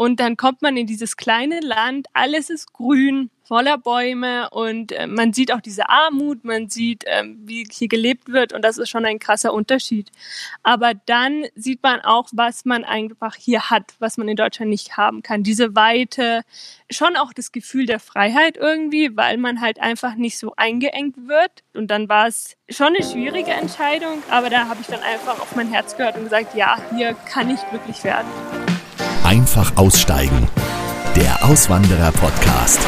Und dann kommt man in dieses kleine Land, alles ist grün, voller Bäume und äh, man sieht auch diese Armut, man sieht, äh, wie hier gelebt wird und das ist schon ein krasser Unterschied. Aber dann sieht man auch, was man einfach hier hat, was man in Deutschland nicht haben kann. Diese Weite, schon auch das Gefühl der Freiheit irgendwie, weil man halt einfach nicht so eingeengt wird. Und dann war es schon eine schwierige Entscheidung, aber da habe ich dann einfach auf mein Herz gehört und gesagt, ja, hier kann ich glücklich werden. Einfach aussteigen. Der Auswanderer-Podcast.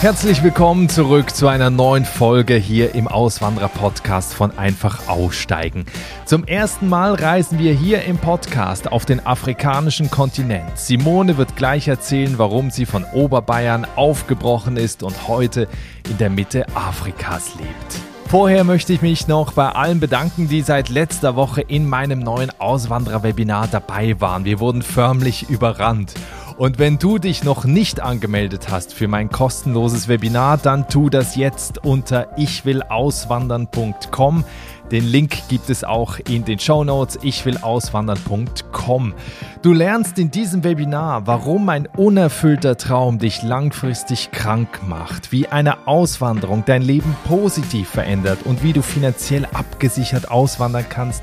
Herzlich willkommen zurück zu einer neuen Folge hier im Auswanderer-Podcast von Einfach aussteigen. Zum ersten Mal reisen wir hier im Podcast auf den afrikanischen Kontinent. Simone wird gleich erzählen, warum sie von Oberbayern aufgebrochen ist und heute in der Mitte Afrikas lebt. Vorher möchte ich mich noch bei allen bedanken, die seit letzter Woche in meinem neuen Auswanderer-Webinar dabei waren. Wir wurden förmlich überrannt. Und wenn du dich noch nicht angemeldet hast für mein kostenloses Webinar, dann tu das jetzt unter ichwillauswandern.com. Den Link gibt es auch in den Show Notes ichwillauswandern.com. Du lernst in diesem Webinar, warum ein unerfüllter Traum dich langfristig krank macht, wie eine Auswanderung dein Leben positiv verändert und wie du finanziell abgesichert auswandern kannst,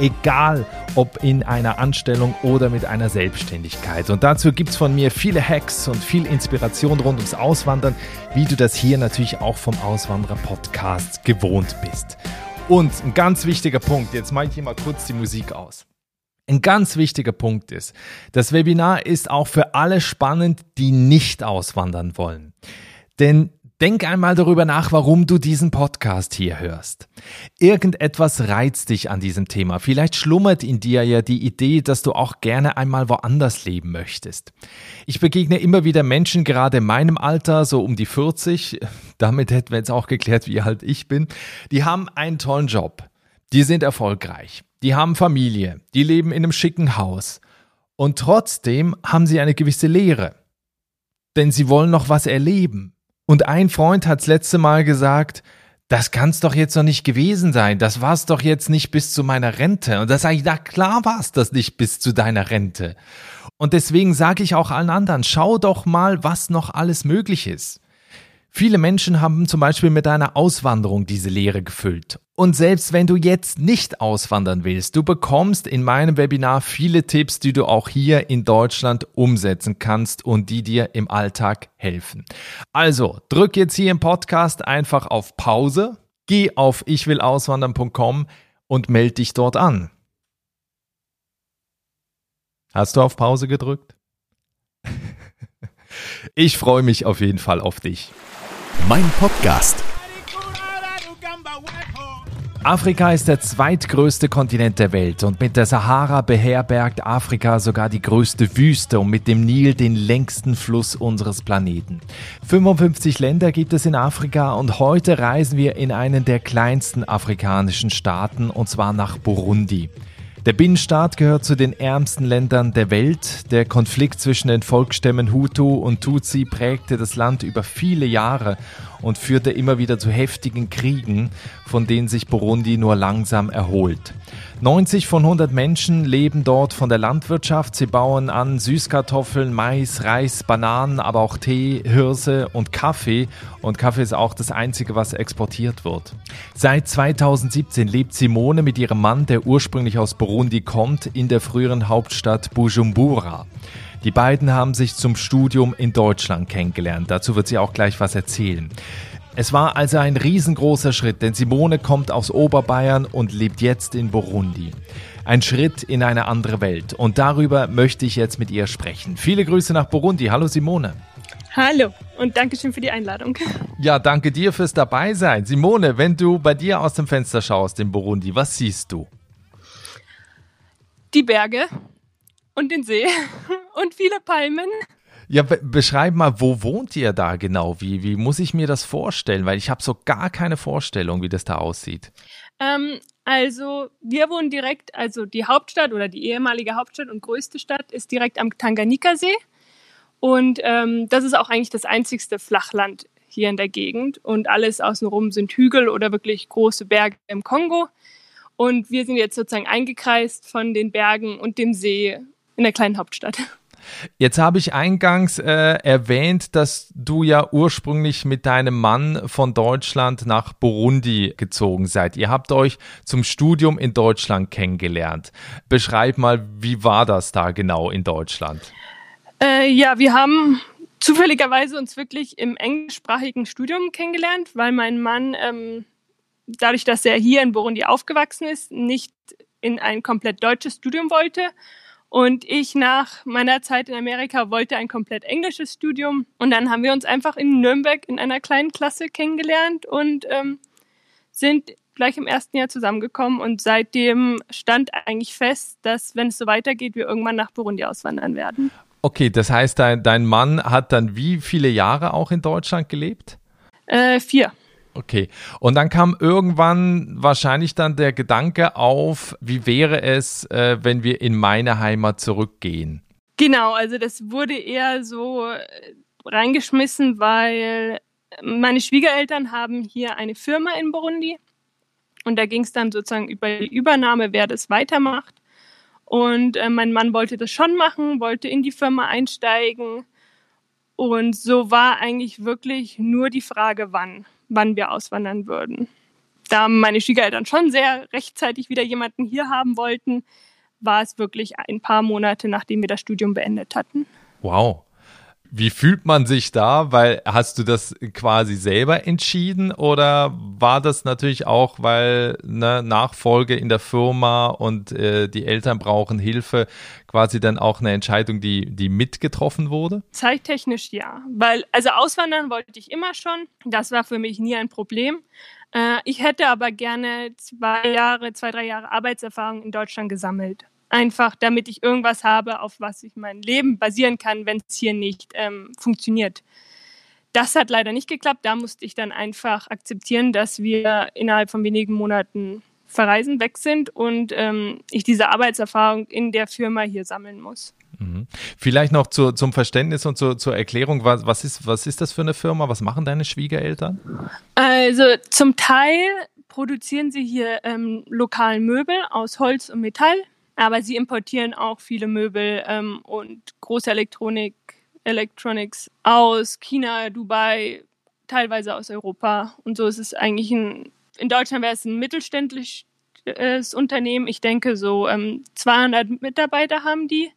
egal ob in einer Anstellung oder mit einer Selbstständigkeit. Und dazu gibt es von mir viele Hacks und viel Inspiration rund ums Auswandern, wie du das hier natürlich auch vom Auswanderer Podcast gewohnt bist. Und ein ganz wichtiger Punkt, jetzt mache ich hier mal kurz die Musik aus. Ein ganz wichtiger Punkt ist, das Webinar ist auch für alle spannend, die nicht auswandern wollen. Denn Denk einmal darüber nach, warum du diesen Podcast hier hörst. Irgendetwas reizt dich an diesem Thema. Vielleicht schlummert in dir ja die Idee, dass du auch gerne einmal woanders leben möchtest. Ich begegne immer wieder Menschen, gerade in meinem Alter, so um die 40, damit hätten wir jetzt auch geklärt, wie alt ich bin, die haben einen tollen Job. Die sind erfolgreich. Die haben Familie. Die leben in einem schicken Haus. Und trotzdem haben sie eine gewisse Leere. Denn sie wollen noch was erleben. Und ein Freund hat's letzte Mal gesagt, das kann's doch jetzt noch nicht gewesen sein. Das war's doch jetzt nicht bis zu meiner Rente. Und da sage ich, na klar war's das nicht bis zu deiner Rente. Und deswegen sage ich auch allen anderen, schau doch mal, was noch alles möglich ist. Viele Menschen haben zum Beispiel mit einer Auswanderung diese Lehre gefüllt. Und selbst wenn du jetzt nicht auswandern willst, du bekommst in meinem Webinar viele Tipps, die du auch hier in Deutschland umsetzen kannst und die dir im Alltag helfen. Also, drück jetzt hier im Podcast einfach auf Pause, geh auf ichwillauswandern.com und melde dich dort an. Hast du auf Pause gedrückt? Ich freue mich auf jeden Fall auf dich. Mein Podcast. Afrika ist der zweitgrößte Kontinent der Welt und mit der Sahara beherbergt Afrika sogar die größte Wüste und mit dem Nil den längsten Fluss unseres Planeten. 55 Länder gibt es in Afrika und heute reisen wir in einen der kleinsten afrikanischen Staaten und zwar nach Burundi. Der Binnenstaat gehört zu den ärmsten Ländern der Welt. Der Konflikt zwischen den Volksstämmen Hutu und Tutsi prägte das Land über viele Jahre und führte immer wieder zu heftigen Kriegen, von denen sich Burundi nur langsam erholt. 90 von 100 Menschen leben dort von der Landwirtschaft. Sie bauen an Süßkartoffeln, Mais, Reis, Bananen, aber auch Tee, Hirse und Kaffee. Und Kaffee ist auch das Einzige, was exportiert wird. Seit 2017 lebt Simone mit ihrem Mann, der ursprünglich aus Burundi kommt, in der früheren Hauptstadt Bujumbura. Die beiden haben sich zum Studium in Deutschland kennengelernt. Dazu wird sie auch gleich was erzählen. Es war also ein riesengroßer Schritt, denn Simone kommt aus Oberbayern und lebt jetzt in Burundi. Ein Schritt in eine andere Welt. Und darüber möchte ich jetzt mit ihr sprechen. Viele Grüße nach Burundi. Hallo Simone. Hallo und danke schön für die Einladung. Ja, danke dir fürs Dabeisein. Simone, wenn du bei dir aus dem Fenster schaust in Burundi, was siehst du? Die Berge und den See und viele Palmen ja, be beschreib mal, wo wohnt ihr da genau? Wie, wie muss ich mir das vorstellen? Weil ich habe so gar keine Vorstellung, wie das da aussieht. Ähm, also wir wohnen direkt, also die Hauptstadt oder die ehemalige Hauptstadt und größte Stadt ist direkt am Tanganika-See. Und ähm, das ist auch eigentlich das einzigste Flachland hier in der Gegend. Und alles außenrum sind Hügel oder wirklich große Berge im Kongo. Und wir sind jetzt sozusagen eingekreist von den Bergen und dem See in der kleinen Hauptstadt. Jetzt habe ich eingangs äh, erwähnt, dass du ja ursprünglich mit deinem Mann von Deutschland nach Burundi gezogen seid. Ihr habt euch zum Studium in Deutschland kennengelernt. Beschreib mal, wie war das da genau in Deutschland? Äh, ja, wir haben zufälligerweise uns wirklich im englischsprachigen Studium kennengelernt, weil mein Mann, ähm, dadurch, dass er hier in Burundi aufgewachsen ist, nicht in ein komplett deutsches Studium wollte. Und ich nach meiner Zeit in Amerika wollte ein komplett englisches Studium. Und dann haben wir uns einfach in Nürnberg in einer kleinen Klasse kennengelernt und ähm, sind gleich im ersten Jahr zusammengekommen. Und seitdem stand eigentlich fest, dass, wenn es so weitergeht, wir irgendwann nach Burundi auswandern werden. Okay, das heißt, dein, dein Mann hat dann wie viele Jahre auch in Deutschland gelebt? Äh, vier. Okay. Und dann kam irgendwann wahrscheinlich dann der Gedanke auf, wie wäre es, äh, wenn wir in meine Heimat zurückgehen? Genau, also das wurde eher so äh, reingeschmissen, weil meine Schwiegereltern haben hier eine Firma in Burundi und da ging es dann sozusagen über die Übernahme, wer das weitermacht. Und äh, mein Mann wollte das schon machen, wollte in die Firma einsteigen. Und so war eigentlich wirklich nur die Frage, wann, wann wir auswandern würden. Da meine Schwiegereltern schon sehr rechtzeitig wieder jemanden hier haben wollten, war es wirklich ein paar Monate, nachdem wir das Studium beendet hatten. Wow. Wie fühlt man sich da? Weil hast du das quasi selber entschieden oder war das natürlich auch, weil ne, Nachfolge in der Firma und äh, die Eltern brauchen Hilfe, quasi dann auch eine Entscheidung, die, die mitgetroffen wurde? Zeittechnisch ja, weil also auswandern wollte ich immer schon. Das war für mich nie ein Problem. Äh, ich hätte aber gerne zwei Jahre, zwei, drei Jahre Arbeitserfahrung in Deutschland gesammelt einfach damit ich irgendwas habe, auf was ich mein Leben basieren kann, wenn es hier nicht ähm, funktioniert. Das hat leider nicht geklappt. Da musste ich dann einfach akzeptieren, dass wir innerhalb von wenigen Monaten verreisen, weg sind und ähm, ich diese Arbeitserfahrung in der Firma hier sammeln muss. Mhm. Vielleicht noch zu, zum Verständnis und zu, zur Erklärung, was, was, ist, was ist das für eine Firma? Was machen deine Schwiegereltern? Also zum Teil produzieren sie hier ähm, lokalen Möbel aus Holz und Metall. Aber sie importieren auch viele Möbel ähm, und große Elektronik, Electronics aus China, Dubai, teilweise aus Europa. Und so ist es eigentlich ein, in Deutschland wäre es ein mittelständisches Unternehmen. Ich denke, so ähm, 200 Mitarbeiter haben die.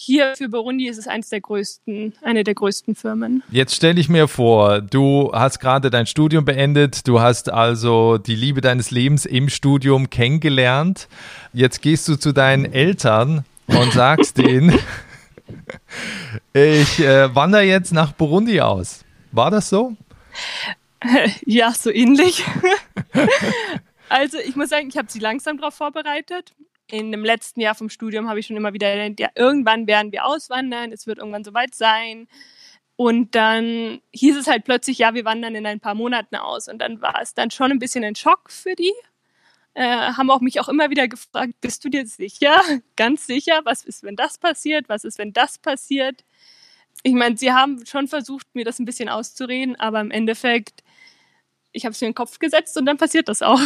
Hier für Burundi ist es eines der größten, eine der größten Firmen. Jetzt stelle ich mir vor, du hast gerade dein Studium beendet, du hast also die Liebe deines Lebens im Studium kennengelernt. Jetzt gehst du zu deinen Eltern und sagst denen, ich äh, wandere jetzt nach Burundi aus. War das so? Ja, so ähnlich. also ich muss sagen, ich habe sie langsam darauf vorbereitet in dem letzten Jahr vom Studium habe ich schon immer wieder gedacht, ja, irgendwann werden wir auswandern, es wird irgendwann soweit sein. Und dann hieß es halt plötzlich, ja, wir wandern in ein paar Monaten aus. Und dann war es dann schon ein bisschen ein Schock für die. Äh, haben auch mich auch immer wieder gefragt, bist du dir sicher? Ganz sicher? Was ist, wenn das passiert? Was ist, wenn das passiert? Ich meine, sie haben schon versucht, mir das ein bisschen auszureden, aber im Endeffekt, ich habe es mir in den Kopf gesetzt und dann passiert das auch.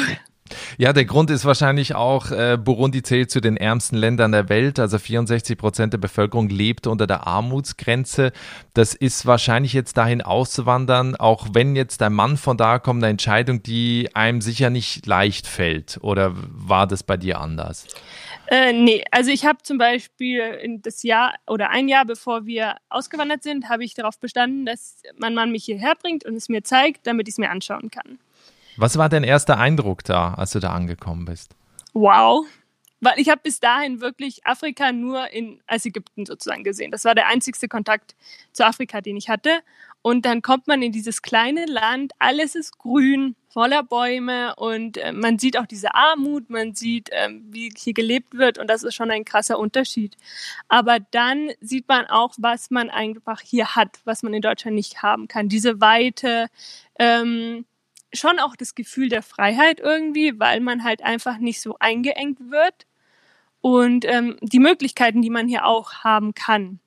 Ja, der Grund ist wahrscheinlich auch, äh, Burundi zählt zu den ärmsten Ländern der Welt. Also 64 Prozent der Bevölkerung lebt unter der Armutsgrenze. Das ist wahrscheinlich jetzt dahin auszuwandern, auch wenn jetzt dein Mann von da kommt, eine Entscheidung, die einem sicher nicht leicht fällt. Oder war das bei dir anders? Äh, nee, also ich habe zum Beispiel das Jahr oder ein Jahr bevor wir ausgewandert sind, habe ich darauf bestanden, dass mein Mann mich hierher bringt und es mir zeigt, damit ich es mir anschauen kann. Was war dein erster Eindruck da, als du da angekommen bist? Wow. Weil ich habe bis dahin wirklich Afrika nur in, als Ägypten sozusagen gesehen. Das war der einzigste Kontakt zu Afrika, den ich hatte. Und dann kommt man in dieses kleine Land, alles ist grün, voller Bäume und äh, man sieht auch diese Armut, man sieht, äh, wie hier gelebt wird und das ist schon ein krasser Unterschied. Aber dann sieht man auch, was man einfach hier hat, was man in Deutschland nicht haben kann. Diese Weite, ähm, schon auch das Gefühl der Freiheit irgendwie, weil man halt einfach nicht so eingeengt wird und ähm, die Möglichkeiten, die man hier auch haben kann,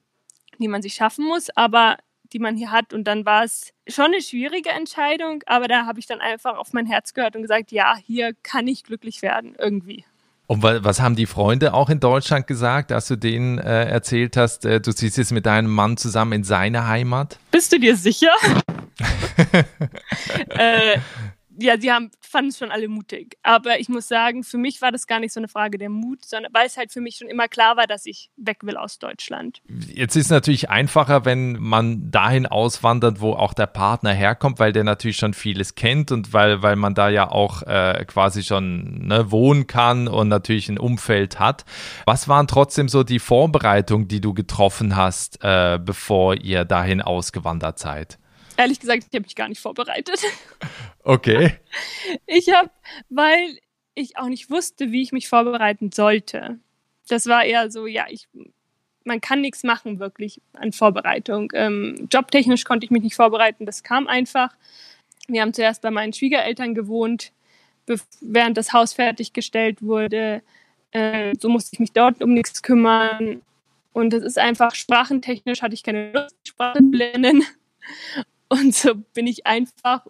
die man sich schaffen muss, aber die man hier hat. Und dann war es schon eine schwierige Entscheidung, aber da habe ich dann einfach auf mein Herz gehört und gesagt, ja, hier kann ich glücklich werden irgendwie. Und was haben die Freunde auch in Deutschland gesagt, als du denen äh, erzählt hast, äh, du ziehst jetzt mit deinem Mann zusammen in seine Heimat? Bist du dir sicher? äh, ja, sie haben, fanden es schon alle mutig. Aber ich muss sagen, für mich war das gar nicht so eine Frage der Mut, sondern weil es halt für mich schon immer klar war, dass ich weg will aus Deutschland. Jetzt ist es natürlich einfacher, wenn man dahin auswandert, wo auch der Partner herkommt, weil der natürlich schon vieles kennt und weil, weil man da ja auch äh, quasi schon ne, wohnen kann und natürlich ein Umfeld hat. Was waren trotzdem so die Vorbereitungen, die du getroffen hast, äh, bevor ihr dahin ausgewandert seid? Ehrlich gesagt, ich habe mich gar nicht vorbereitet. Okay. Ich habe, weil ich auch nicht wusste, wie ich mich vorbereiten sollte. Das war eher so, ja, ich, man kann nichts machen wirklich an Vorbereitung. Ähm, jobtechnisch konnte ich mich nicht vorbereiten, das kam einfach. Wir haben zuerst bei meinen Schwiegereltern gewohnt, während das Haus fertiggestellt wurde. Äh, so musste ich mich dort um nichts kümmern. Und es ist einfach sprachentechnisch hatte ich keine Lust, Sprache zu lernen. Und so bin ich einfach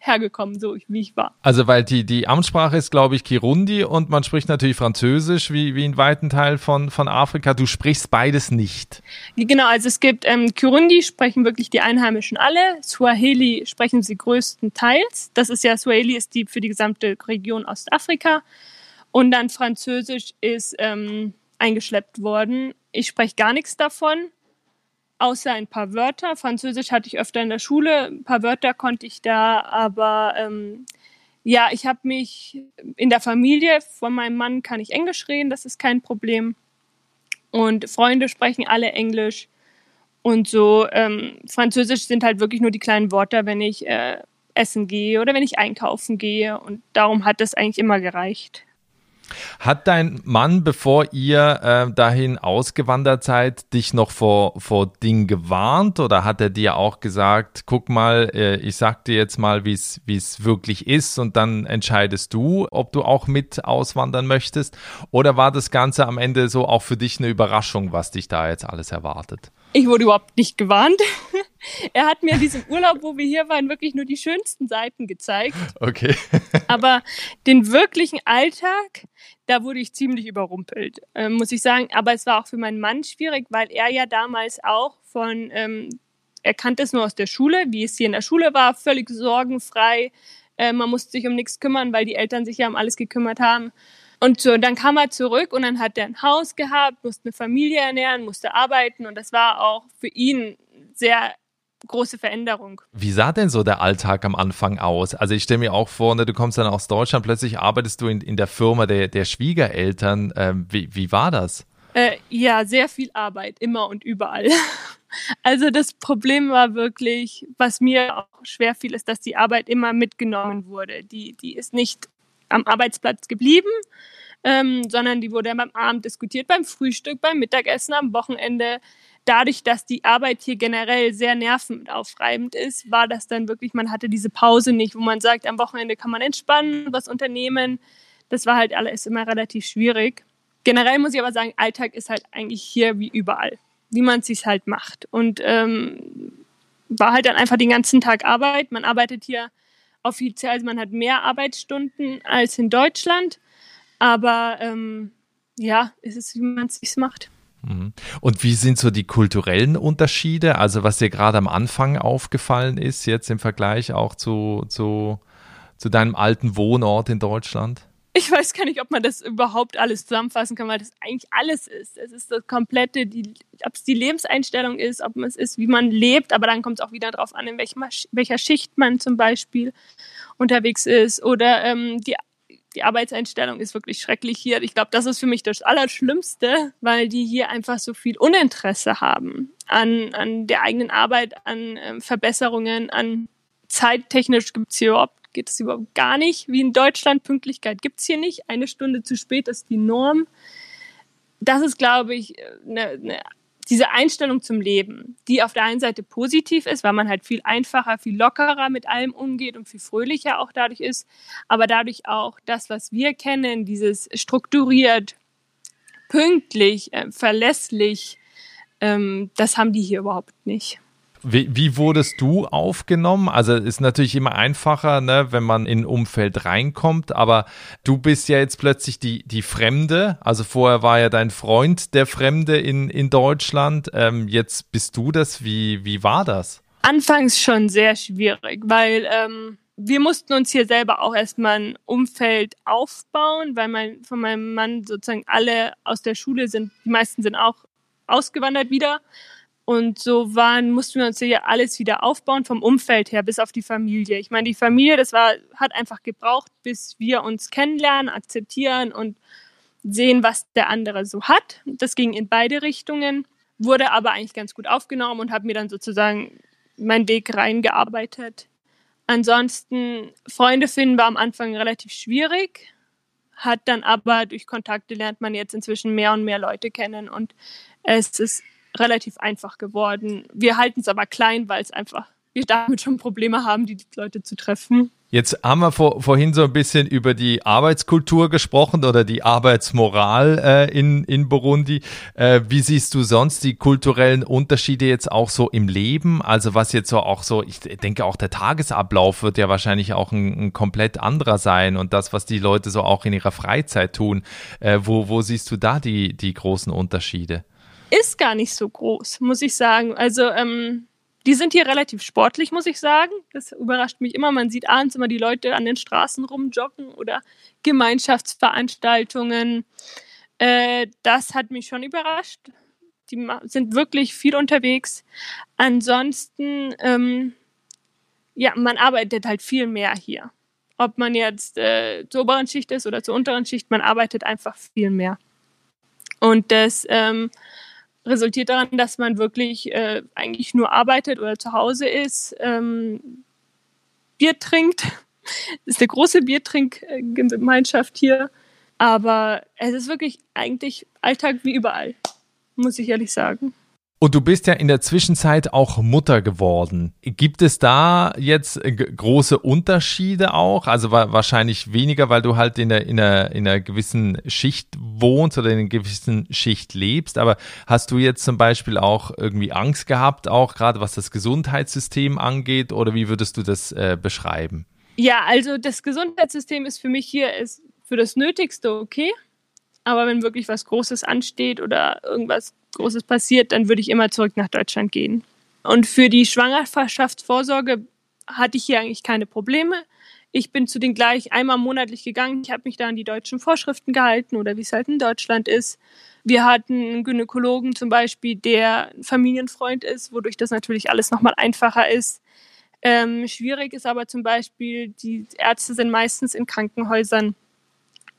hergekommen, so wie ich war. Also weil die, die Amtssprache ist, glaube ich, Kirundi und man spricht natürlich Französisch, wie, wie in weiten Teil von, von Afrika. Du sprichst beides nicht. Genau, also es gibt ähm, Kirundi, sprechen wirklich die Einheimischen alle. Swahili sprechen sie größtenteils. Das ist ja, Swahili ist die für die gesamte Region Ostafrika. Und dann Französisch ist ähm, eingeschleppt worden. Ich spreche gar nichts davon außer ein paar Wörter. Französisch hatte ich öfter in der Schule, ein paar Wörter konnte ich da, aber ähm, ja, ich habe mich in der Familie von meinem Mann kann ich Englisch reden, das ist kein Problem. Und Freunde sprechen alle Englisch. Und so ähm, Französisch sind halt wirklich nur die kleinen Worte, wenn ich äh, essen gehe oder wenn ich einkaufen gehe. Und darum hat das eigentlich immer gereicht. Hat dein Mann, bevor ihr äh, dahin ausgewandert seid, dich noch vor, vor Dingen gewarnt oder hat er dir auch gesagt, guck mal, äh, ich sag dir jetzt mal, wie es wirklich ist und dann entscheidest du, ob du auch mit auswandern möchtest? Oder war das Ganze am Ende so auch für dich eine Überraschung, was dich da jetzt alles erwartet? Ich wurde überhaupt nicht gewarnt. er hat mir diesen Urlaub, wo wir hier waren, wirklich nur die schönsten Seiten gezeigt. Okay. Aber den wirklichen Alltag, da wurde ich ziemlich überrumpelt, äh, muss ich sagen. Aber es war auch für meinen Mann schwierig, weil er ja damals auch von, ähm, er kannte es nur aus der Schule, wie es hier in der Schule war, völlig sorgenfrei. Äh, man musste sich um nichts kümmern, weil die Eltern sich ja um alles gekümmert haben. Und so, dann kam er zurück und dann hat er ein Haus gehabt, musste eine Familie ernähren, musste arbeiten und das war auch für ihn sehr große Veränderung. Wie sah denn so der Alltag am Anfang aus? Also ich stelle mir auch vor, ne, du kommst dann aus Deutschland, plötzlich arbeitest du in, in der Firma der, der Schwiegereltern. Ähm, wie, wie war das? Äh, ja, sehr viel Arbeit, immer und überall. Also das Problem war wirklich, was mir auch schwer fiel, ist, dass die Arbeit immer mitgenommen wurde. Die, die ist nicht am Arbeitsplatz geblieben, ähm, sondern die wurde beim Abend diskutiert, beim Frühstück, beim Mittagessen, am Wochenende. Dadurch, dass die Arbeit hier generell sehr nervenaufreibend ist, war das dann wirklich, man hatte diese Pause nicht, wo man sagt, am Wochenende kann man entspannen, was unternehmen. Das war halt alles immer relativ schwierig. Generell muss ich aber sagen, Alltag ist halt eigentlich hier wie überall, wie man es sich halt macht. Und ähm, war halt dann einfach den ganzen Tag Arbeit. Man arbeitet hier offiziell, also man hat mehr Arbeitsstunden als in Deutschland, aber ähm, ja, es wie man es sich macht. Mhm. Und wie sind so die kulturellen Unterschiede? Also was dir gerade am Anfang aufgefallen ist, jetzt im Vergleich auch zu, zu, zu deinem alten Wohnort in Deutschland? Ich weiß gar nicht, ob man das überhaupt alles zusammenfassen kann, weil das eigentlich alles ist. Es ist das komplette, ob es die Lebenseinstellung ist, ob es ist, wie man lebt, aber dann kommt es auch wieder darauf an, in welchem, welcher Schicht man zum Beispiel unterwegs ist oder ähm, die die Arbeitseinstellung ist wirklich schrecklich hier. Ich glaube, das ist für mich das Allerschlimmste, weil die hier einfach so viel Uninteresse haben an, an der eigenen Arbeit, an ähm, Verbesserungen, an zeittechnisch gibt es hier überhaupt geht es überhaupt gar nicht. Wie in Deutschland, Pünktlichkeit gibt es hier nicht. Eine Stunde zu spät ist die Norm. Das ist, glaube ich, eine, eine, diese Einstellung zum Leben, die auf der einen Seite positiv ist, weil man halt viel einfacher, viel lockerer mit allem umgeht und viel fröhlicher auch dadurch ist, aber dadurch auch das, was wir kennen, dieses strukturiert, pünktlich, äh, verlässlich, ähm, das haben die hier überhaupt nicht. Wie, wie, wurdest du aufgenommen? Also ist natürlich immer einfacher, ne, wenn man in ein Umfeld reinkommt, aber du bist ja jetzt plötzlich die, die Fremde. Also vorher war ja dein Freund der Fremde in, in Deutschland. Ähm, jetzt bist du das. Wie, wie war das? Anfangs schon sehr schwierig, weil ähm, wir mussten uns hier selber auch erstmal ein Umfeld aufbauen, weil mein, von meinem Mann sozusagen alle aus der Schule sind, die meisten sind auch ausgewandert wieder. Und so waren, mussten wir uns hier alles wieder aufbauen vom Umfeld her bis auf die Familie. Ich meine, die Familie, das war, hat einfach gebraucht, bis wir uns kennenlernen, akzeptieren und sehen, was der andere so hat. Das ging in beide Richtungen, wurde aber eigentlich ganz gut aufgenommen und habe mir dann sozusagen meinen Weg reingearbeitet. Ansonsten, Freunde finden war am Anfang relativ schwierig, hat dann aber durch Kontakte lernt man jetzt inzwischen mehr und mehr Leute kennen und es ist relativ einfach geworden. Wir halten es aber klein, weil es einfach, wir damit schon Probleme haben, die Leute zu treffen. Jetzt haben wir vor, vorhin so ein bisschen über die Arbeitskultur gesprochen oder die Arbeitsmoral äh, in, in Burundi. Äh, wie siehst du sonst die kulturellen Unterschiede jetzt auch so im Leben? Also was jetzt so auch so, ich denke auch der Tagesablauf wird ja wahrscheinlich auch ein, ein komplett anderer sein und das, was die Leute so auch in ihrer Freizeit tun. Äh, wo, wo siehst du da die, die großen Unterschiede? Ist gar nicht so groß, muss ich sagen. Also ähm, die sind hier relativ sportlich, muss ich sagen. Das überrascht mich immer. Man sieht abends immer die Leute an den Straßen rumjoggen oder Gemeinschaftsveranstaltungen. Äh, das hat mich schon überrascht. Die sind wirklich viel unterwegs. Ansonsten, ähm, ja, man arbeitet halt viel mehr hier. Ob man jetzt äh, zur oberen Schicht ist oder zur unteren Schicht, man arbeitet einfach viel mehr. Und das ähm, resultiert daran, dass man wirklich äh, eigentlich nur arbeitet oder zu Hause ist, ähm, Bier trinkt. Das ist eine große Biertrinkgemeinschaft hier. Aber es ist wirklich eigentlich Alltag wie überall, muss ich ehrlich sagen. Und du bist ja in der Zwischenzeit auch Mutter geworden. Gibt es da jetzt große Unterschiede auch? Also wahrscheinlich weniger, weil du halt in einer, in, einer, in einer gewissen Schicht wohnst oder in einer gewissen Schicht lebst. Aber hast du jetzt zum Beispiel auch irgendwie Angst gehabt, auch gerade was das Gesundheitssystem angeht? Oder wie würdest du das äh, beschreiben? Ja, also das Gesundheitssystem ist für mich hier ist für das Nötigste okay. Aber wenn wirklich was Großes ansteht oder irgendwas Großes passiert, dann würde ich immer zurück nach Deutschland gehen. Und für die Schwangerschaftsvorsorge hatte ich hier eigentlich keine Probleme. Ich bin zu den gleich einmal monatlich gegangen. Ich habe mich da an die deutschen Vorschriften gehalten oder wie es halt in Deutschland ist. Wir hatten einen Gynäkologen zum Beispiel, der ein Familienfreund ist, wodurch das natürlich alles nochmal einfacher ist. Ähm, schwierig ist aber zum Beispiel, die Ärzte sind meistens in Krankenhäusern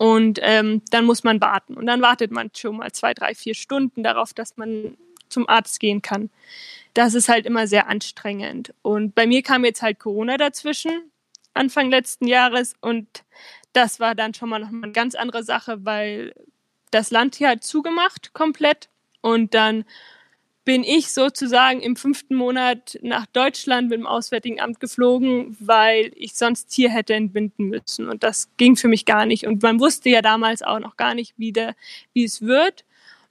und ähm, dann muss man warten. Und dann wartet man schon mal zwei, drei, vier Stunden darauf, dass man zum Arzt gehen kann. Das ist halt immer sehr anstrengend. Und bei mir kam jetzt halt Corona dazwischen, Anfang letzten Jahres. Und das war dann schon mal noch mal eine ganz andere Sache, weil das Land hier halt zugemacht komplett. Und dann bin ich sozusagen im fünften Monat nach Deutschland mit dem Auswärtigen Amt geflogen, weil ich sonst hier hätte entbinden müssen. Und das ging für mich gar nicht. Und man wusste ja damals auch noch gar nicht, wie, der, wie es wird,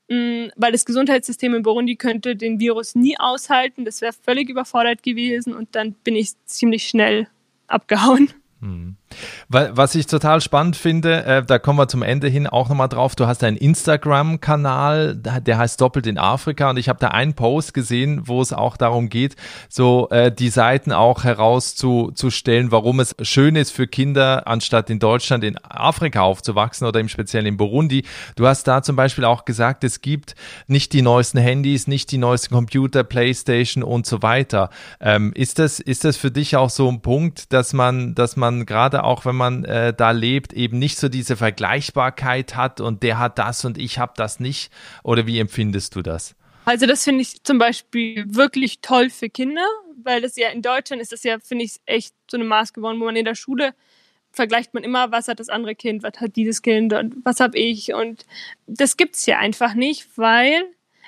mm, weil das Gesundheitssystem in Burundi könnte den Virus nie aushalten. Das wäre völlig überfordert gewesen. Und dann bin ich ziemlich schnell abgehauen. Hm. Was ich total spannend finde, äh, da kommen wir zum Ende hin auch nochmal drauf. Du hast einen Instagram-Kanal, der heißt Doppelt in Afrika und ich habe da einen Post gesehen, wo es auch darum geht, so äh, die Seiten auch herauszustellen, warum es schön ist für Kinder, anstatt in Deutschland in Afrika aufzuwachsen oder im Speziellen in Burundi. Du hast da zum Beispiel auch gesagt, es gibt nicht die neuesten Handys, nicht die neuesten Computer, Playstation und so weiter. Ähm, ist das ist das für dich auch so ein Punkt, dass man dass man gerade auch wenn man äh, da lebt, eben nicht so diese Vergleichbarkeit hat und der hat das und ich habe das nicht? Oder wie empfindest du das? Also das finde ich zum Beispiel wirklich toll für Kinder, weil das ja in Deutschland ist das ja, finde ich, echt so eine Maß geworden, wo man in der Schule vergleicht man immer, was hat das andere Kind, was hat dieses Kind und was habe ich und das gibt es hier einfach nicht, weil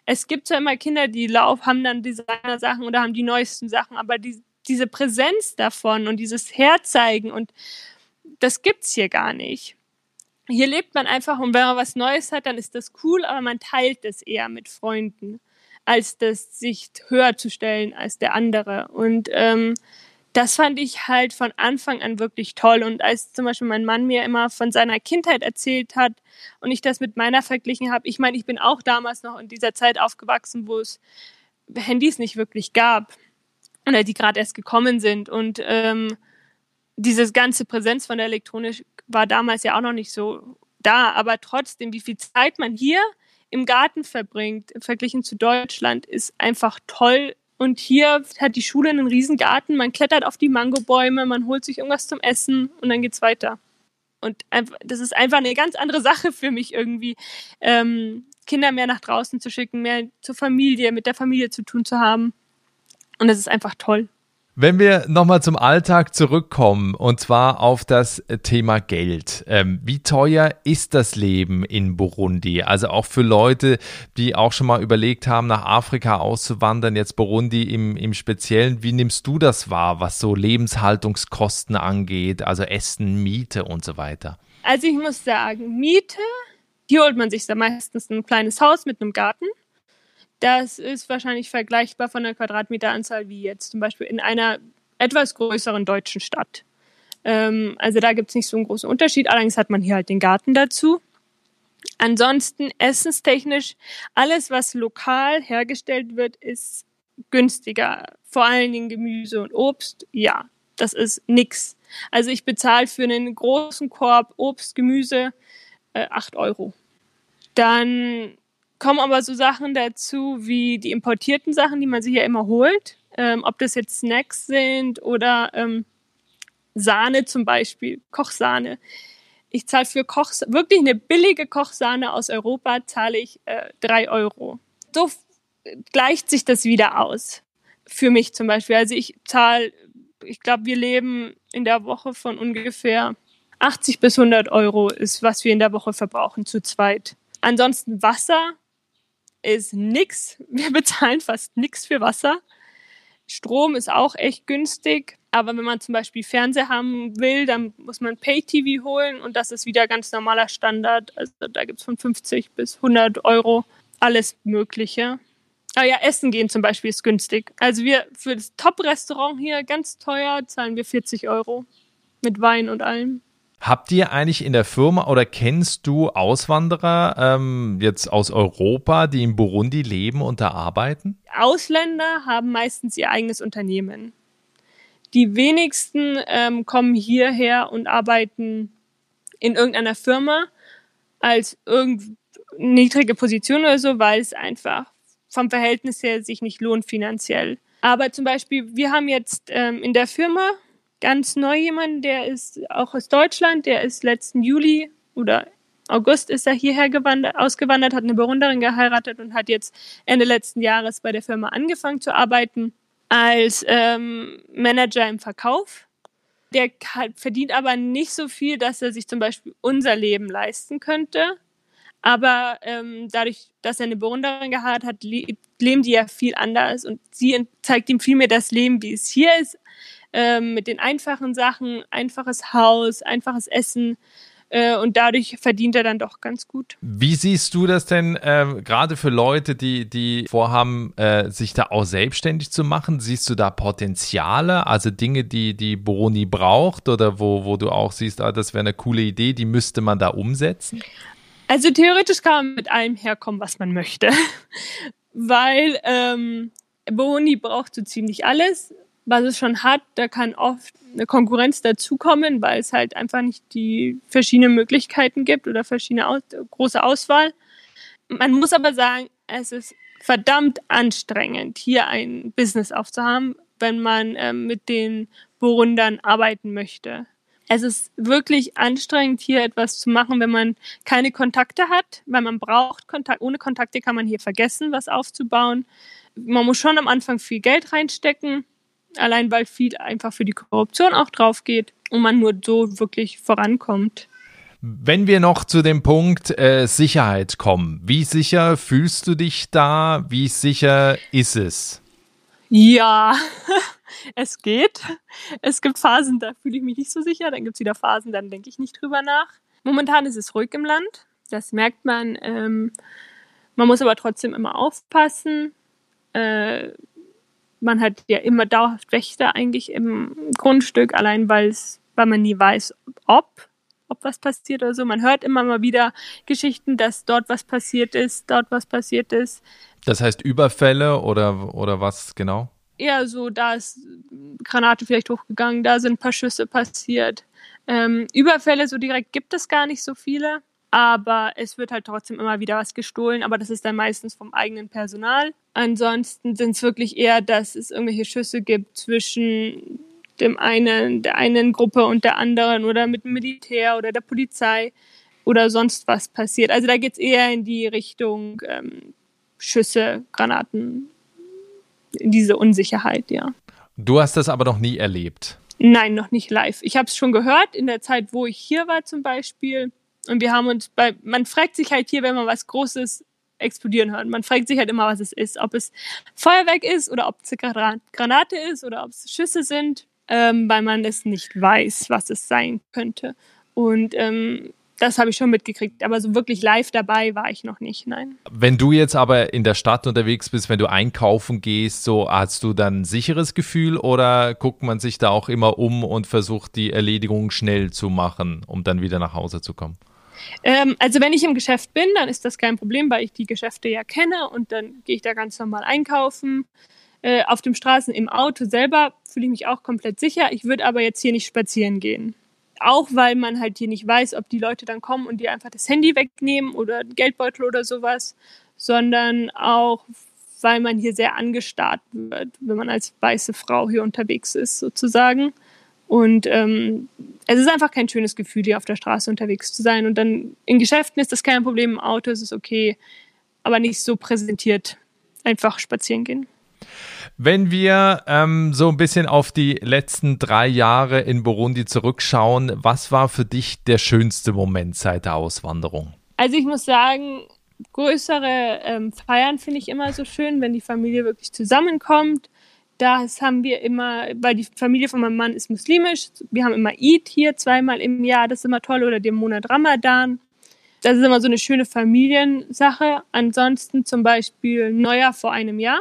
es gibt zwar immer Kinder, die laufen, haben dann Designer-Sachen oder haben die neuesten Sachen, aber die, diese Präsenz davon und dieses Herzeigen und das gibt's hier gar nicht. Hier lebt man einfach und wenn man was Neues hat, dann ist das cool, aber man teilt es eher mit Freunden. als das sich höher zu stellen als der andere. Und ähm, das fand ich halt von Anfang an wirklich toll. Und als zum Beispiel mein Mann mir immer von seiner Kindheit erzählt hat und ich das mit meiner verglichen habe, ich meine, ich bin auch damals noch in dieser Zeit aufgewachsen, wo es Handys nicht wirklich gab oder die gerade erst gekommen sind. Und ähm, diese ganze Präsenz von der Elektronik war damals ja auch noch nicht so da. Aber trotzdem, wie viel Zeit man hier im Garten verbringt, verglichen zu Deutschland, ist einfach toll. Und hier hat die Schule einen riesen Garten, man klettert auf die Mangobäume, man holt sich irgendwas zum Essen und dann geht's weiter. Und das ist einfach eine ganz andere Sache für mich irgendwie, ähm, Kinder mehr nach draußen zu schicken, mehr zur Familie, mit der Familie zu tun zu haben. Und das ist einfach toll. Wenn wir nochmal zum Alltag zurückkommen, und zwar auf das Thema Geld. Ähm, wie teuer ist das Leben in Burundi? Also auch für Leute, die auch schon mal überlegt haben, nach Afrika auszuwandern, jetzt Burundi im, im Speziellen. Wie nimmst du das wahr, was so Lebenshaltungskosten angeht, also Essen, Miete und so weiter? Also ich muss sagen, Miete, hier holt man sich da meistens ein kleines Haus mit einem Garten das ist wahrscheinlich vergleichbar von der Quadratmeteranzahl wie jetzt zum Beispiel in einer etwas größeren deutschen Stadt. Ähm, also da gibt es nicht so einen großen Unterschied. Allerdings hat man hier halt den Garten dazu. Ansonsten essenstechnisch, alles, was lokal hergestellt wird, ist günstiger. Vor allen Dingen Gemüse und Obst, ja, das ist nix. Also ich bezahle für einen großen Korb Obst, Gemüse äh, 8 Euro. Dann kommen aber so Sachen dazu wie die importierten Sachen, die man sich ja immer holt. Ähm, ob das jetzt Snacks sind oder ähm, Sahne zum Beispiel, Kochsahne. Ich zahle für Koch, wirklich eine billige Kochsahne aus Europa, zahle ich äh, drei Euro. So gleicht sich das wieder aus. Für mich zum Beispiel. Also ich zahle, ich glaube, wir leben in der Woche von ungefähr 80 bis 100 Euro ist, was wir in der Woche verbrauchen zu zweit. Ansonsten Wasser ist nix. Wir bezahlen fast nix für Wasser. Strom ist auch echt günstig. Aber wenn man zum Beispiel Fernseher haben will, dann muss man Pay-TV holen und das ist wieder ganz normaler Standard. Also da gibt es von 50 bis 100 Euro alles Mögliche. Ah ja, Essen gehen zum Beispiel ist günstig. Also wir für das Top-Restaurant hier ganz teuer zahlen wir 40 Euro mit Wein und allem. Habt ihr eigentlich in der Firma oder kennst du Auswanderer ähm, jetzt aus Europa, die in Burundi leben und da arbeiten? Ausländer haben meistens ihr eigenes Unternehmen. Die wenigsten ähm, kommen hierher und arbeiten in irgendeiner Firma als irgend niedrige Position oder so, weil es einfach vom Verhältnis her sich nicht lohnt finanziell. Aber zum Beispiel, wir haben jetzt ähm, in der Firma ganz neu jemanden, der ist auch aus Deutschland, der ist letzten Juli oder August ist er hierher gewandert, ausgewandert, hat eine Burunderin geheiratet und hat jetzt Ende letzten Jahres bei der Firma angefangen zu arbeiten als ähm, Manager im Verkauf. Der verdient aber nicht so viel, dass er sich zum Beispiel unser Leben leisten könnte. Aber ähm, dadurch, dass er eine Burunderin geheiratet hat, le leben die ja viel anders und sie zeigt ihm viel mehr das Leben, wie es hier ist, ähm, mit den einfachen Sachen, einfaches Haus, einfaches Essen. Äh, und dadurch verdient er dann doch ganz gut. Wie siehst du das denn äh, gerade für Leute, die, die vorhaben, äh, sich da auch selbstständig zu machen? Siehst du da Potenziale, also Dinge, die die Broni braucht oder wo, wo du auch siehst, ah, das wäre eine coole Idee, die müsste man da umsetzen? Also theoretisch kann man mit allem herkommen, was man möchte. Weil ähm, Boni braucht so ziemlich alles was es schon hat, da kann oft eine Konkurrenz dazukommen, weil es halt einfach nicht die verschiedenen Möglichkeiten gibt oder verschiedene aus große Auswahl. Man muss aber sagen, es ist verdammt anstrengend, hier ein Business aufzuhaben, wenn man ähm, mit den Burundern arbeiten möchte. Es ist wirklich anstrengend, hier etwas zu machen, wenn man keine Kontakte hat, weil man braucht Kontakt. Ohne Kontakte kann man hier vergessen, was aufzubauen. Man muss schon am Anfang viel Geld reinstecken Allein weil viel einfach für die Korruption auch drauf geht und man nur so wirklich vorankommt. Wenn wir noch zu dem Punkt äh, Sicherheit kommen, wie sicher fühlst du dich da? Wie sicher ist es? Ja, es geht. Es gibt Phasen, da fühle ich mich nicht so sicher. Dann gibt es wieder Phasen, dann denke ich nicht drüber nach. Momentan ist es ruhig im Land. Das merkt man. Ähm, man muss aber trotzdem immer aufpassen Äh, man hat ja immer dauerhaft Wächter eigentlich im Grundstück, allein weil man nie weiß, ob ob was passiert oder so. Man hört immer mal wieder Geschichten, dass dort was passiert ist, dort was passiert ist. Das heißt Überfälle oder, oder was genau? Ja, so da ist Granate vielleicht hochgegangen, da sind ein paar Schüsse passiert. Ähm, Überfälle so direkt gibt es gar nicht so viele, aber es wird halt trotzdem immer wieder was gestohlen, aber das ist dann meistens vom eigenen Personal. Ansonsten sind es wirklich eher, dass es irgendwelche Schüsse gibt zwischen dem einen, der einen Gruppe und der anderen oder mit dem Militär oder der Polizei oder sonst was passiert. Also da geht es eher in die Richtung ähm, Schüsse, Granaten, diese Unsicherheit, ja. Du hast das aber noch nie erlebt. Nein, noch nicht live. Ich habe es schon gehört in der Zeit, wo ich hier war zum Beispiel. Und wir haben uns bei, man fragt sich halt hier, wenn man was Großes explodieren hört. Man fragt sich halt immer, was es ist. Ob es Feuerwerk ist oder ob es eine Granate ist oder ob es Schüsse sind ähm, weil man es nicht weiß, was es sein könnte. Und ähm, das habe ich schon mitgekriegt, aber so wirklich live dabei war ich noch nicht, nein. Wenn du jetzt aber in der Stadt unterwegs bist, wenn du einkaufen gehst, so hast du dann ein sicheres Gefühl oder guckt man sich da auch immer um und versucht die Erledigung schnell zu machen, um dann wieder nach Hause zu kommen? Ähm, also wenn ich im Geschäft bin, dann ist das kein Problem, weil ich die Geschäfte ja kenne und dann gehe ich da ganz normal einkaufen. Äh, auf dem Straßen im Auto selber fühle ich mich auch komplett sicher. Ich würde aber jetzt hier nicht spazieren gehen. Auch weil man halt hier nicht weiß, ob die Leute dann kommen und dir einfach das Handy wegnehmen oder Geldbeutel oder sowas, sondern auch, weil man hier sehr angestarrt wird, wenn man als weiße Frau hier unterwegs ist, sozusagen. Und ähm, es ist einfach kein schönes Gefühl, hier auf der Straße unterwegs zu sein. Und dann in Geschäften ist das kein Problem, im Auto ist es okay, aber nicht so präsentiert einfach spazieren gehen. Wenn wir ähm, so ein bisschen auf die letzten drei Jahre in Burundi zurückschauen, was war für dich der schönste Moment seit der Auswanderung? Also ich muss sagen, größere ähm, Feiern finde ich immer so schön, wenn die Familie wirklich zusammenkommt. Das haben wir immer, weil die Familie von meinem Mann ist muslimisch. Wir haben immer Eid hier zweimal im Jahr, das ist immer toll, oder den Monat Ramadan. Das ist immer so eine schöne Familiensache. Ansonsten zum Beispiel Neujahr vor einem Jahr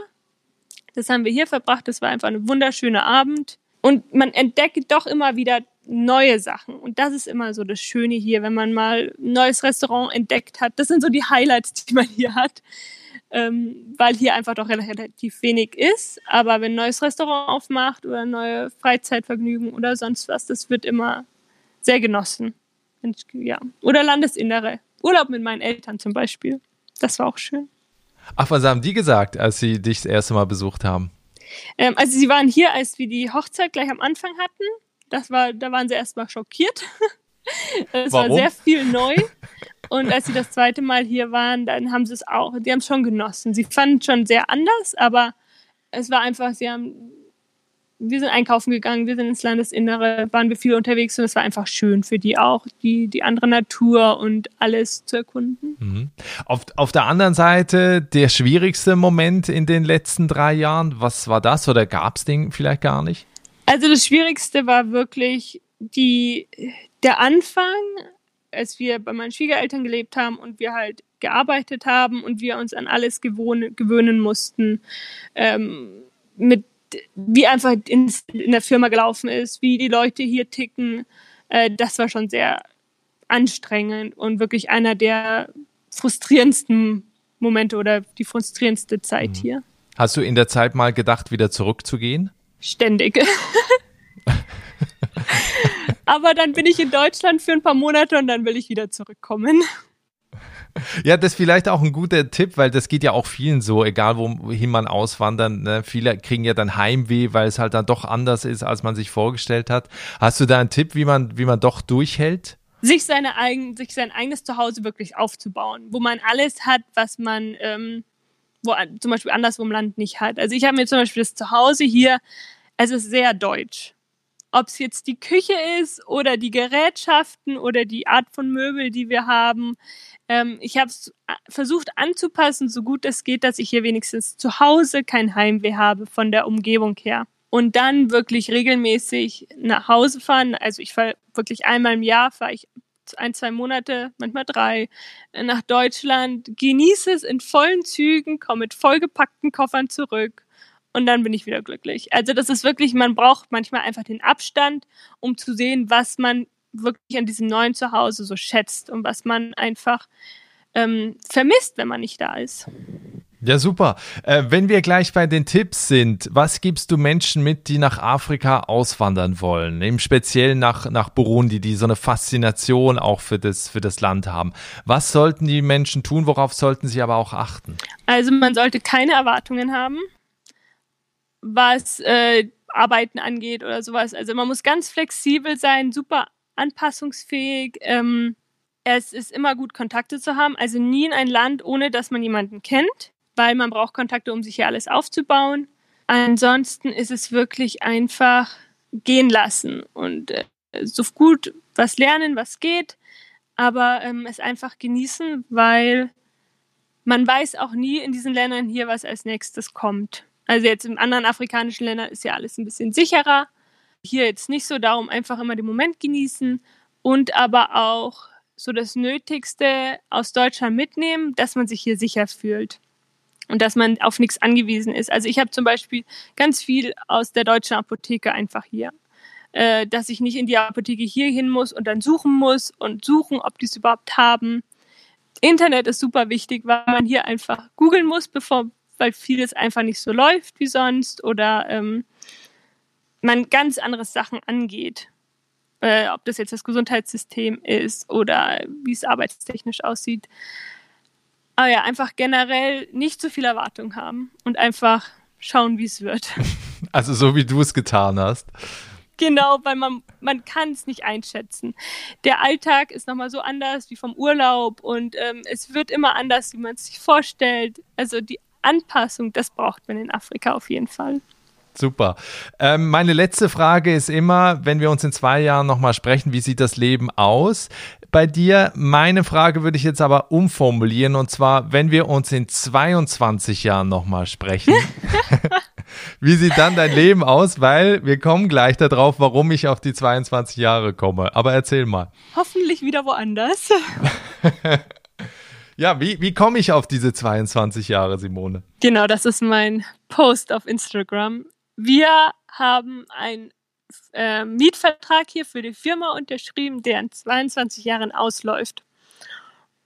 das haben wir hier verbracht. Das war einfach ein wunderschöner Abend. Und man entdeckt doch immer wieder neue Sachen. Und das ist immer so das Schöne hier, wenn man mal ein neues Restaurant entdeckt hat. Das sind so die Highlights, die man hier hat. Ähm, weil hier einfach doch relativ wenig ist. Aber wenn ein neues Restaurant aufmacht oder neue Freizeitvergnügen oder sonst was, das wird immer sehr genossen. Und, ja. Oder Landesinnere. Urlaub mit meinen Eltern zum Beispiel. Das war auch schön. Ach, was haben die gesagt, als sie dich das erste Mal besucht haben? Ähm, also sie waren hier, als wir die Hochzeit gleich am Anfang hatten. Das war, da waren sie erstmal schockiert. es war sehr viel neu. Und als sie das zweite Mal hier waren, dann haben sie es auch, die haben es schon genossen. Sie fanden es schon sehr anders, aber es war einfach, sie haben wir sind einkaufen gegangen, wir sind ins Landesinnere, waren wir viel unterwegs und es war einfach schön für die auch, die, die andere Natur und alles zu erkunden. Mhm. Auf, auf der anderen Seite, der schwierigste Moment in den letzten drei Jahren, was war das oder gab es den vielleicht gar nicht? Also das Schwierigste war wirklich die, der Anfang, als wir bei meinen Schwiegereltern gelebt haben und wir halt gearbeitet haben und wir uns an alles gewohnen, gewöhnen mussten. Ähm, mit wie einfach in, in der Firma gelaufen ist, wie die Leute hier ticken, äh, das war schon sehr anstrengend und wirklich einer der frustrierendsten Momente oder die frustrierendste Zeit mhm. hier. Hast du in der Zeit mal gedacht, wieder zurückzugehen? Ständig. Aber dann bin ich in Deutschland für ein paar Monate und dann will ich wieder zurückkommen. Ja, das ist vielleicht auch ein guter Tipp, weil das geht ja auch vielen so, egal wohin man auswandern. Ne? Viele kriegen ja dann Heimweh, weil es halt dann doch anders ist, als man sich vorgestellt hat. Hast du da einen Tipp, wie man, wie man doch durchhält? Sich, seine eigen, sich sein eigenes Zuhause wirklich aufzubauen, wo man alles hat, was man ähm, wo, zum Beispiel anderswo im Land nicht hat. Also ich habe mir zum Beispiel das Zuhause hier, es ist sehr deutsch ob es jetzt die Küche ist oder die Gerätschaften oder die Art von Möbel, die wir haben. Ähm, ich habe es äh, versucht anzupassen, so gut es geht, dass ich hier wenigstens zu Hause kein Heimweh habe von der Umgebung her. Und dann wirklich regelmäßig nach Hause fahren. Also ich fahre wirklich einmal im Jahr, fahre ich ein, zwei Monate, manchmal drei, nach Deutschland, genieße es in vollen Zügen, komme mit vollgepackten Koffern zurück und dann bin ich wieder glücklich. Also das ist wirklich, man braucht manchmal einfach den Abstand, um zu sehen, was man wirklich an diesem neuen Zuhause so schätzt und was man einfach ähm, vermisst, wenn man nicht da ist. Ja, super. Äh, wenn wir gleich bei den Tipps sind, was gibst du Menschen mit, die nach Afrika auswandern wollen? Im Speziellen nach, nach Burundi, die so eine Faszination auch für das, für das Land haben. Was sollten die Menschen tun? Worauf sollten sie aber auch achten? Also man sollte keine Erwartungen haben, was äh, Arbeiten angeht oder sowas. Also man muss ganz flexibel sein, super anpassungsfähig. Ähm, es ist immer gut, Kontakte zu haben. Also nie in ein Land, ohne dass man jemanden kennt weil man braucht Kontakte, um sich hier alles aufzubauen. Ansonsten ist es wirklich einfach gehen lassen und äh, so gut was lernen, was geht, aber ähm, es einfach genießen, weil man weiß auch nie in diesen Ländern hier, was als nächstes kommt. Also jetzt in anderen afrikanischen Ländern ist ja alles ein bisschen sicherer. Hier jetzt nicht so, darum einfach immer den Moment genießen und aber auch so das Nötigste aus Deutschland mitnehmen, dass man sich hier sicher fühlt und dass man auf nichts angewiesen ist. Also ich habe zum Beispiel ganz viel aus der deutschen Apotheke einfach hier. Äh, dass ich nicht in die Apotheke hier hin muss und dann suchen muss und suchen, ob die es überhaupt haben. Internet ist super wichtig, weil man hier einfach googeln muss, bevor, weil vieles einfach nicht so läuft wie sonst oder ähm, man ganz andere Sachen angeht. Äh, ob das jetzt das Gesundheitssystem ist oder wie es arbeitstechnisch aussieht. Aber ja, einfach generell nicht zu viel Erwartung haben und einfach schauen, wie es wird. Also so wie du es getan hast. Genau, weil man, man kann es nicht einschätzen. Der Alltag ist nochmal so anders wie vom Urlaub und ähm, es wird immer anders, wie man es sich vorstellt. Also die Anpassung, das braucht man in Afrika auf jeden Fall. Super. Ähm, meine letzte Frage ist immer, wenn wir uns in zwei Jahren nochmal sprechen, wie sieht das Leben aus bei dir? Meine Frage würde ich jetzt aber umformulieren und zwar, wenn wir uns in 22 Jahren nochmal sprechen, wie sieht dann dein Leben aus? Weil wir kommen gleich darauf, warum ich auf die 22 Jahre komme. Aber erzähl mal. Hoffentlich wieder woanders. Ja, wie, wie komme ich auf diese 22 Jahre, Simone? Genau, das ist mein Post auf Instagram. Wir haben einen äh, Mietvertrag hier für die Firma unterschrieben, der in 22 Jahren ausläuft.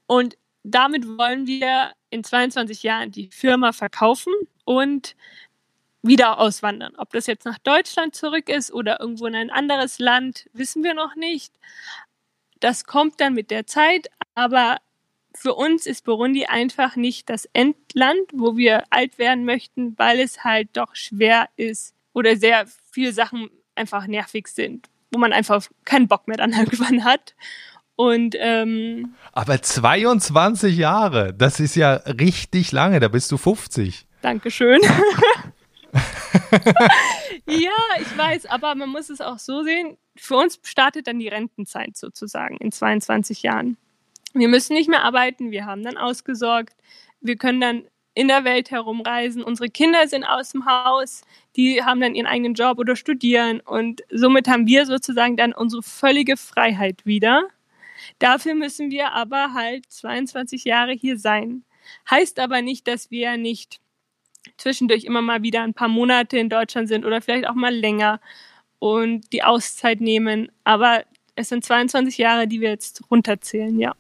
Und damit wollen wir in 22 Jahren die Firma verkaufen und wieder auswandern. Ob das jetzt nach Deutschland zurück ist oder irgendwo in ein anderes Land, wissen wir noch nicht. Das kommt dann mit der Zeit, aber für uns ist Burundi einfach nicht das Endland, wo wir alt werden möchten, weil es halt doch schwer ist oder sehr viele Sachen einfach nervig sind, wo man einfach keinen Bock mehr dann irgendwann hat. Und ähm, aber 22 Jahre, das ist ja richtig lange. Da bist du 50. Dankeschön. ja, ich weiß, aber man muss es auch so sehen. Für uns startet dann die Rentenzeit sozusagen in 22 Jahren. Wir müssen nicht mehr arbeiten, wir haben dann ausgesorgt, wir können dann in der Welt herumreisen, unsere Kinder sind aus dem Haus, die haben dann ihren eigenen Job oder studieren und somit haben wir sozusagen dann unsere völlige Freiheit wieder. Dafür müssen wir aber halt 22 Jahre hier sein. Heißt aber nicht, dass wir nicht zwischendurch immer mal wieder ein paar Monate in Deutschland sind oder vielleicht auch mal länger und die Auszeit nehmen. Aber es sind 22 Jahre, die wir jetzt runterzählen, ja.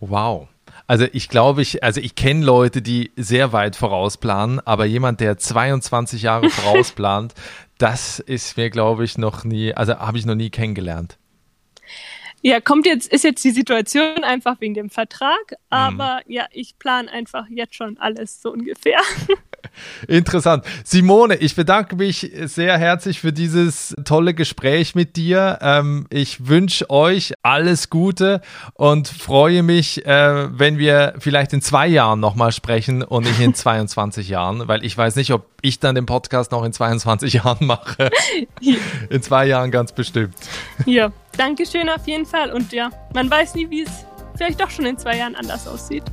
Wow. Also ich glaube, ich, also ich kenne Leute, die sehr weit vorausplanen, aber jemand, der 22 Jahre vorausplant, das ist mir, glaube ich, noch nie, also habe ich noch nie kennengelernt. Ja, kommt jetzt, ist jetzt die Situation einfach wegen dem Vertrag, aber mhm. ja, ich plane einfach jetzt schon alles so ungefähr. Interessant. Simone, ich bedanke mich sehr herzlich für dieses tolle Gespräch mit dir. Ähm, ich wünsche euch alles Gute und freue mich, äh, wenn wir vielleicht in zwei Jahren nochmal sprechen und nicht in 22 Jahren, weil ich weiß nicht, ob ich dann den Podcast noch in 22 Jahren mache. In zwei Jahren ganz bestimmt. Ja, danke schön auf jeden Fall. Und ja, man weiß nie, wie es vielleicht doch schon in zwei Jahren anders aussieht.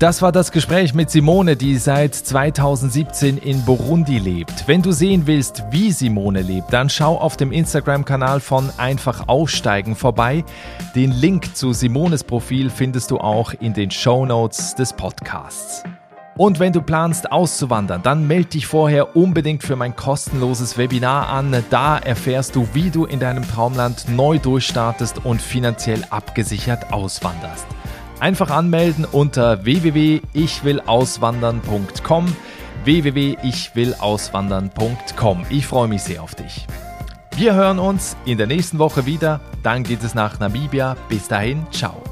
Das war das Gespräch mit Simone, die seit 2017 in Burundi lebt. Wenn du sehen willst, wie Simone lebt, dann schau auf dem Instagram-Kanal von Einfach Aussteigen vorbei. Den Link zu Simones Profil findest du auch in den Show Notes des Podcasts. Und wenn du planst auszuwandern, dann melde dich vorher unbedingt für mein kostenloses Webinar an. Da erfährst du, wie du in deinem Traumland neu durchstartest und finanziell abgesichert auswanderst. Einfach anmelden unter www.ichwillauswandern.com www.ichwillauswandern.com. Ich freue mich sehr auf dich. Wir hören uns in der nächsten Woche wieder. Dann geht es nach Namibia. Bis dahin, ciao.